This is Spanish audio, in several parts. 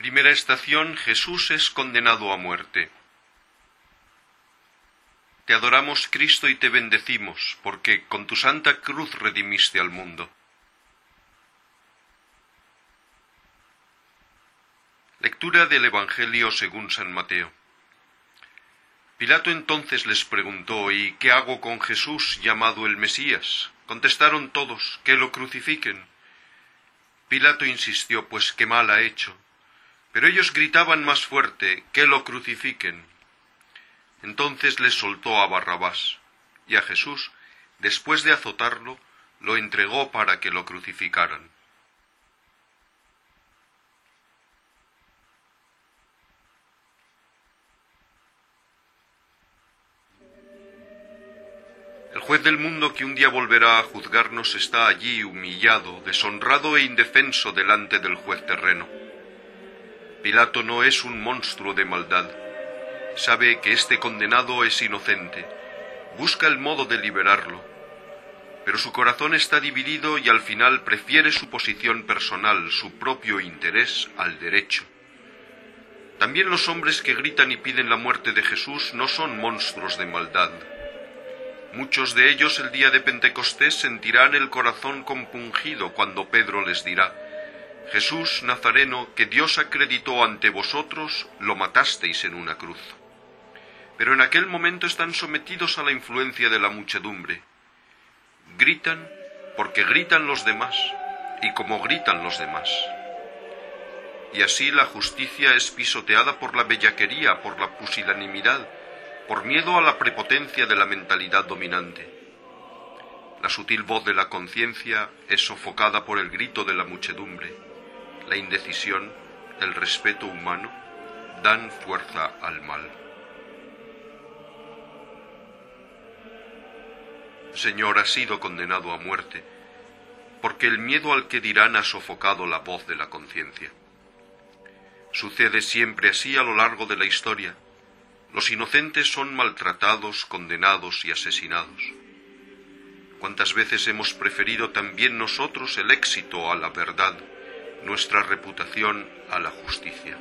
Primera estación Jesús es condenado a muerte. Te adoramos Cristo y te bendecimos, porque con tu santa cruz redimiste al mundo. Lectura del Evangelio según San Mateo. Pilato entonces les preguntó, ¿y qué hago con Jesús llamado el Mesías? Contestaron todos, que lo crucifiquen. Pilato insistió, pues qué mal ha hecho. Pero ellos gritaban más fuerte, que lo crucifiquen. Entonces les soltó a Barrabás, y a Jesús, después de azotarlo, lo entregó para que lo crucificaran. El juez del mundo que un día volverá a juzgarnos está allí humillado, deshonrado e indefenso delante del juez terreno. Pilato no es un monstruo de maldad. Sabe que este condenado es inocente. Busca el modo de liberarlo. Pero su corazón está dividido y al final prefiere su posición personal, su propio interés, al derecho. También los hombres que gritan y piden la muerte de Jesús no son monstruos de maldad, Muchos de ellos el día de Pentecostés sentirán el corazón compungido cuando Pedro les dirá, Jesús Nazareno, que Dios acreditó ante vosotros, lo matasteis en una cruz. Pero en aquel momento están sometidos a la influencia de la muchedumbre. Gritan porque gritan los demás y como gritan los demás. Y así la justicia es pisoteada por la bellaquería, por la pusilanimidad, por miedo a la prepotencia de la mentalidad dominante. La sutil voz de la conciencia es sofocada por el grito de la muchedumbre. La indecisión, el respeto humano, dan fuerza al mal. Señor ha sido condenado a muerte, porque el miedo al que dirán ha sofocado la voz de la conciencia. Sucede siempre así a lo largo de la historia los inocentes son maltratados, condenados y asesinados. ¿Cuántas veces hemos preferido también nosotros el éxito a la verdad, nuestra reputación a la justicia?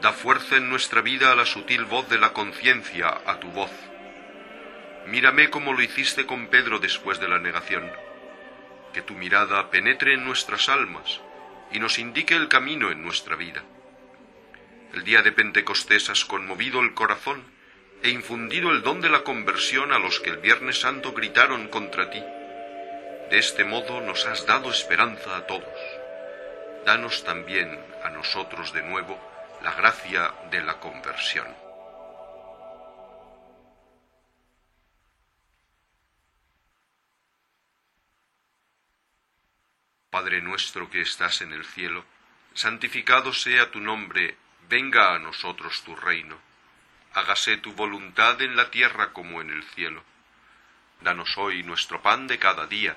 Da fuerza en nuestra vida a la sutil voz de la conciencia, a tu voz. Mírame como lo hiciste con Pedro después de la negación. Que tu mirada penetre en nuestras almas y nos indique el camino en nuestra vida. El día de Pentecostés has conmovido el corazón e infundido el don de la conversión a los que el Viernes Santo gritaron contra ti. De este modo nos has dado esperanza a todos. Danos también a nosotros de nuevo la gracia de la conversión. Padre nuestro que estás en el cielo, santificado sea tu nombre venga a nosotros tu reino, hágase tu voluntad en la tierra como en el cielo. Danos hoy nuestro pan de cada día,